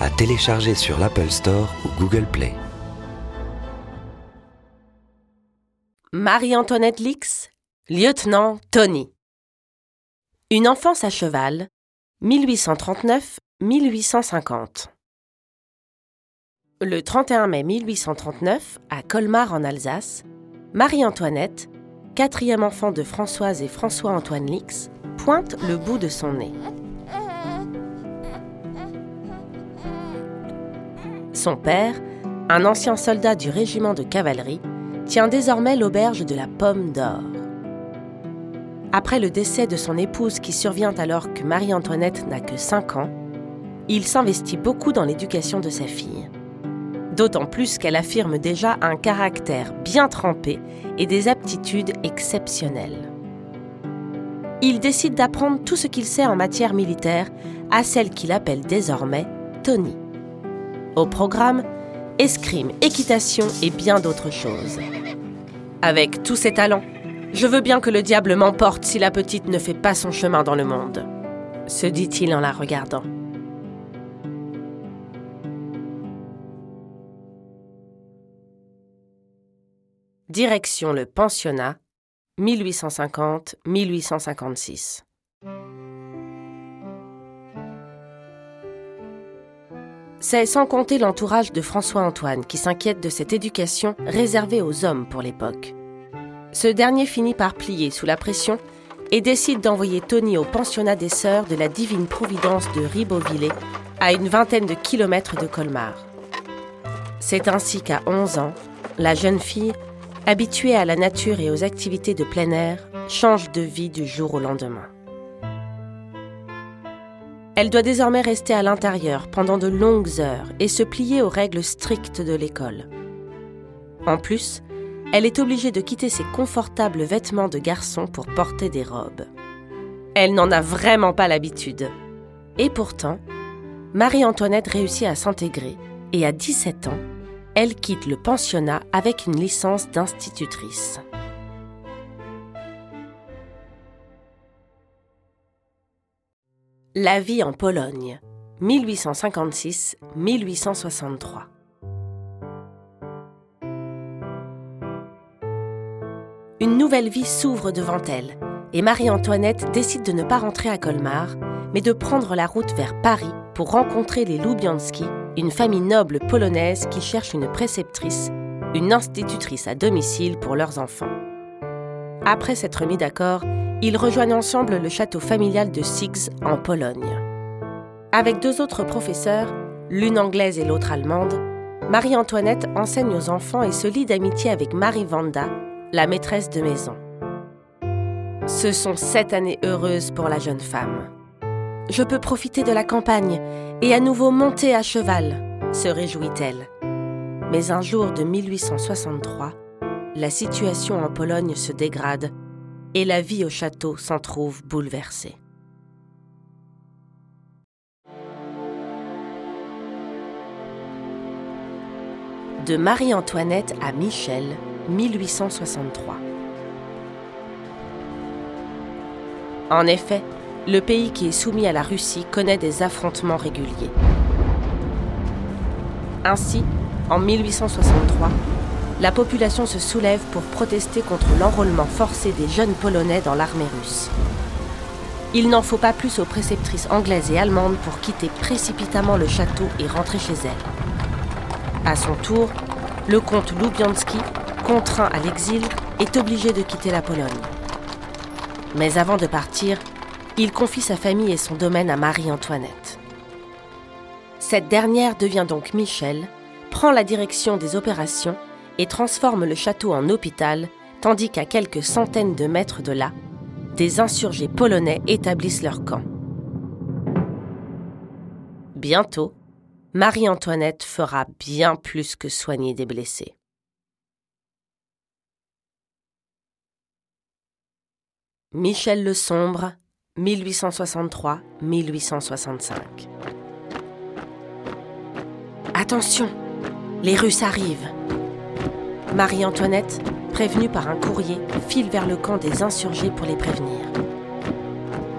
à télécharger sur l'Apple Store ou Google Play. Marie-Antoinette Lix, lieutenant Tony. Une enfance à cheval, 1839-1850. Le 31 mai 1839, à Colmar en Alsace, Marie-Antoinette, quatrième enfant de Françoise et François-Antoine Lix, pointe le bout de son nez. Son père, un ancien soldat du régiment de cavalerie, tient désormais l'auberge de la Pomme d'Or. Après le décès de son épouse qui survient alors que Marie-Antoinette n'a que 5 ans, il s'investit beaucoup dans l'éducation de sa fille. D'autant plus qu'elle affirme déjà un caractère bien trempé et des aptitudes exceptionnelles. Il décide d'apprendre tout ce qu'il sait en matière militaire à celle qu'il appelle désormais Tony. Au programme, escrime, équitation et bien d'autres choses. Avec tous ses talents, je veux bien que le diable m'emporte si la petite ne fait pas son chemin dans le monde, se dit-il en la regardant. Direction le pensionnat, 1850-1856. C'est sans compter l'entourage de François-Antoine qui s'inquiète de cette éducation réservée aux hommes pour l'époque. Ce dernier finit par plier sous la pression et décide d'envoyer Tony au pensionnat des sœurs de la Divine Providence de Ribeauvillé, à une vingtaine de kilomètres de Colmar. C'est ainsi qu'à 11 ans, la jeune fille, habituée à la nature et aux activités de plein air, change de vie du jour au lendemain. Elle doit désormais rester à l'intérieur pendant de longues heures et se plier aux règles strictes de l'école. En plus, elle est obligée de quitter ses confortables vêtements de garçon pour porter des robes. Elle n'en a vraiment pas l'habitude. Et pourtant, Marie-Antoinette réussit à s'intégrer et à 17 ans, elle quitte le pensionnat avec une licence d'institutrice. La vie en Pologne, 1856-1863. Une nouvelle vie s'ouvre devant elle et Marie-Antoinette décide de ne pas rentrer à Colmar, mais de prendre la route vers Paris pour rencontrer les Lubianski, une famille noble polonaise qui cherche une préceptrice, une institutrice à domicile pour leurs enfants. Après s'être mis d'accord, ils rejoignent ensemble le château familial de Six en Pologne. Avec deux autres professeurs, l'une anglaise et l'autre allemande, Marie-Antoinette enseigne aux enfants et se lie d'amitié avec Marie Vanda, la maîtresse de maison. Ce sont sept années heureuses pour la jeune femme. Je peux profiter de la campagne et à nouveau monter à cheval, se réjouit-elle. Mais un jour de 1863, la situation en Pologne se dégrade et la vie au château s'en trouve bouleversée. De Marie-Antoinette à Michel, 1863. En effet, le pays qui est soumis à la Russie connaît des affrontements réguliers. Ainsi, en 1863, la population se soulève pour protester contre l'enrôlement forcé des jeunes Polonais dans l'armée russe. Il n'en faut pas plus aux préceptrices anglaises et allemandes pour quitter précipitamment le château et rentrer chez elles. À son tour, le comte Lubianski, contraint à l'exil, est obligé de quitter la Pologne. Mais avant de partir, il confie sa famille et son domaine à Marie-Antoinette. Cette dernière devient donc Michel, prend la direction des opérations et transforme le château en hôpital, tandis qu'à quelques centaines de mètres de là, des insurgés polonais établissent leur camp. Bientôt, Marie-Antoinette fera bien plus que soigner des blessés. Michel le Sombre, 1863-1865. Attention, les Russes arrivent. Marie-Antoinette, prévenue par un courrier, file vers le camp des insurgés pour les prévenir.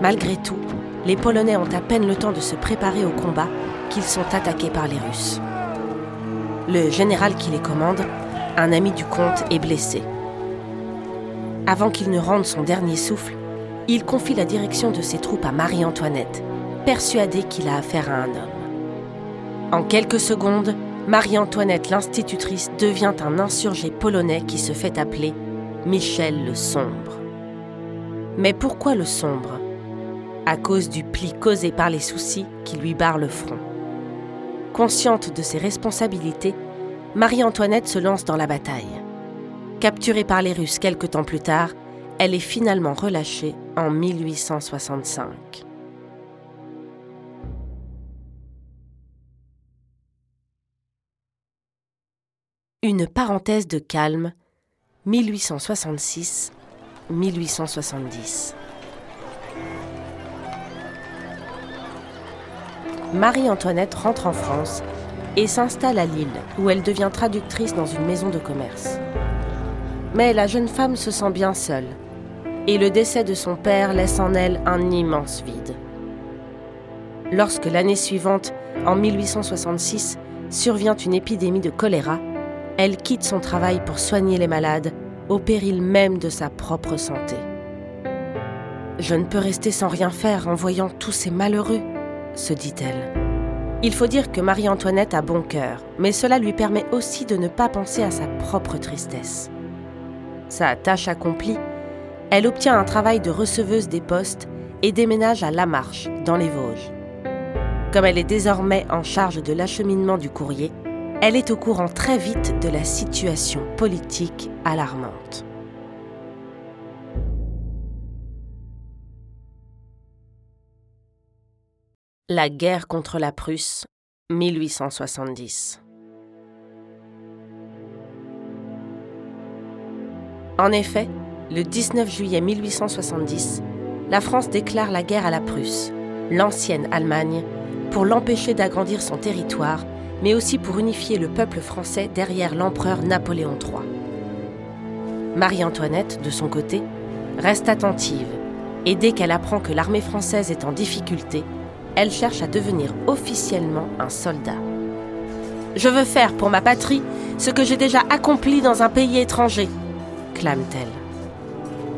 Malgré tout, les Polonais ont à peine le temps de se préparer au combat qu'ils sont attaqués par les Russes. Le général qui les commande, un ami du comte, est blessé. Avant qu'il ne rende son dernier souffle, il confie la direction de ses troupes à Marie-Antoinette, persuadé qu'il a affaire à un homme. En quelques secondes, Marie-Antoinette l'institutrice devient un insurgé polonais qui se fait appeler Michel le Sombre. Mais pourquoi le Sombre? À cause du pli causé par les soucis qui lui barrent le front. Consciente de ses responsabilités, Marie-Antoinette se lance dans la bataille. Capturée par les Russes quelque temps plus tard, elle est finalement relâchée en 1865. Une parenthèse de calme, 1866-1870. Marie-Antoinette rentre en France et s'installe à Lille, où elle devient traductrice dans une maison de commerce. Mais la jeune femme se sent bien seule et le décès de son père laisse en elle un immense vide. Lorsque l'année suivante, en 1866, survient une épidémie de choléra, elle quitte son travail pour soigner les malades, au péril même de sa propre santé. Je ne peux rester sans rien faire en voyant tous ces malheureux, se dit-elle. Il faut dire que Marie-Antoinette a bon cœur, mais cela lui permet aussi de ne pas penser à sa propre tristesse. Sa tâche accomplie, elle obtient un travail de receveuse des postes et déménage à La Marche, dans les Vosges. Comme elle est désormais en charge de l'acheminement du courrier, elle est au courant très vite de la situation politique alarmante. La guerre contre la Prusse, 1870. En effet, le 19 juillet 1870, la France déclare la guerre à la Prusse, l'ancienne Allemagne, pour l'empêcher d'agrandir son territoire, mais aussi pour unifier le peuple français derrière l'empereur Napoléon III. Marie-Antoinette, de son côté, reste attentive, et dès qu'elle apprend que l'armée française est en difficulté, elle cherche à devenir officiellement un soldat. Je veux faire pour ma patrie ce que j'ai déjà accompli dans un pays étranger, clame-t-elle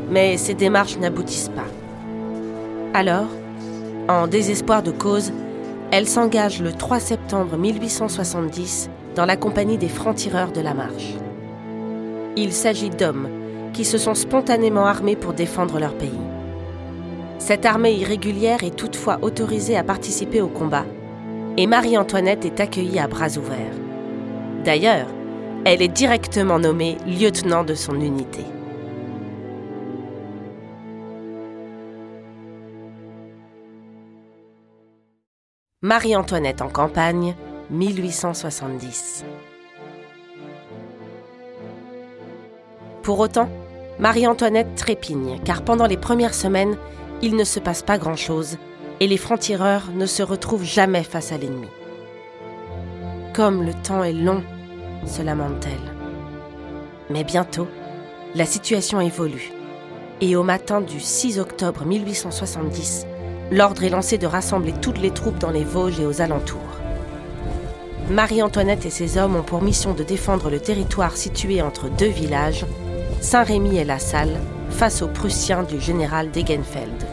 mais ces démarches n'aboutissent pas. Alors, en désespoir de cause, elle s'engage le 3 septembre 1870 dans la compagnie des francs-tireurs de la Marche. Il s'agit d'hommes qui se sont spontanément armés pour défendre leur pays. Cette armée irrégulière est toutefois autorisée à participer au combat, et Marie-Antoinette est accueillie à bras ouverts. D'ailleurs, elle est directement nommée lieutenant de son unité. Marie-Antoinette en campagne, 1870. Pour autant, Marie-Antoinette trépigne, car pendant les premières semaines, il ne se passe pas grand-chose et les francs-tireurs ne se retrouvent jamais face à l'ennemi. Comme le temps est long, se lamente-t-elle. Mais bientôt, la situation évolue. Et au matin du 6 octobre 1870, l'ordre est lancé de rassembler toutes les troupes dans les Vosges et aux alentours. Marie-Antoinette et ses hommes ont pour mission de défendre le territoire situé entre deux villages, Saint-Rémy et La Salle, face aux Prussiens du général Degenfeld.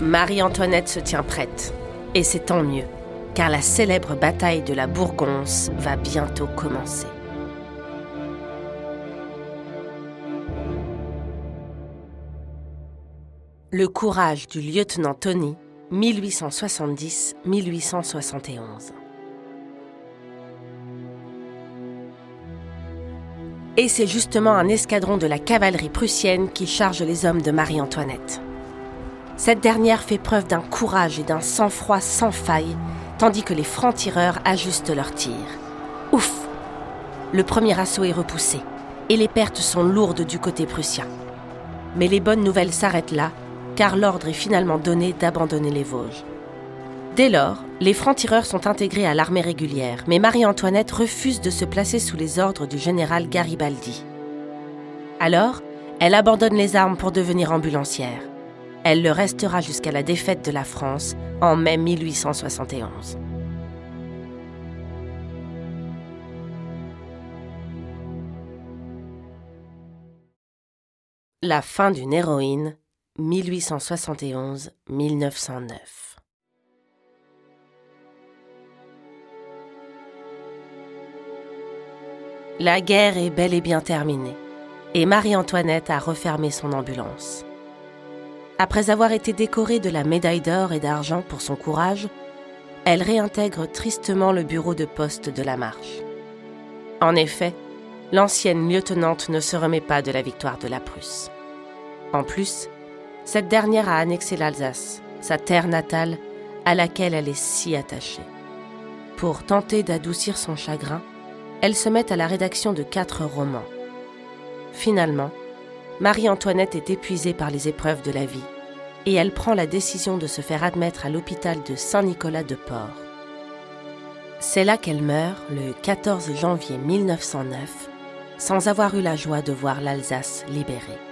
Marie-Antoinette se tient prête, et c'est tant mieux, car la célèbre bataille de la Bourgonce va bientôt commencer. Le courage du lieutenant Tony, 1870-1871. Et c'est justement un escadron de la cavalerie prussienne qui charge les hommes de Marie-Antoinette. Cette dernière fait preuve d'un courage et d'un sang-froid sans faille tandis que les francs-tireurs ajustent leurs tirs. Ouf Le premier assaut est repoussé, et les pertes sont lourdes du côté prussien. Mais les bonnes nouvelles s'arrêtent là, car l'ordre est finalement donné d'abandonner les Vosges. Dès lors, les francs-tireurs sont intégrés à l'armée régulière, mais Marie-Antoinette refuse de se placer sous les ordres du général Garibaldi. Alors, elle abandonne les armes pour devenir ambulancière. Elle le restera jusqu'à la défaite de la France en mai 1871. La fin d'une héroïne, 1871-1909. La guerre est bel et bien terminée et Marie-Antoinette a refermé son ambulance. Après avoir été décorée de la médaille d'or et d'argent pour son courage, elle réintègre tristement le bureau de poste de la marche. En effet, l'ancienne lieutenante ne se remet pas de la victoire de la Prusse. En plus, cette dernière a annexé l'Alsace, sa terre natale, à laquelle elle est si attachée. Pour tenter d'adoucir son chagrin, elle se met à la rédaction de quatre romans. Finalement, Marie-Antoinette est épuisée par les épreuves de la vie et elle prend la décision de se faire admettre à l'hôpital de Saint-Nicolas-de-Port. C'est là qu'elle meurt le 14 janvier 1909, sans avoir eu la joie de voir l'Alsace libérée.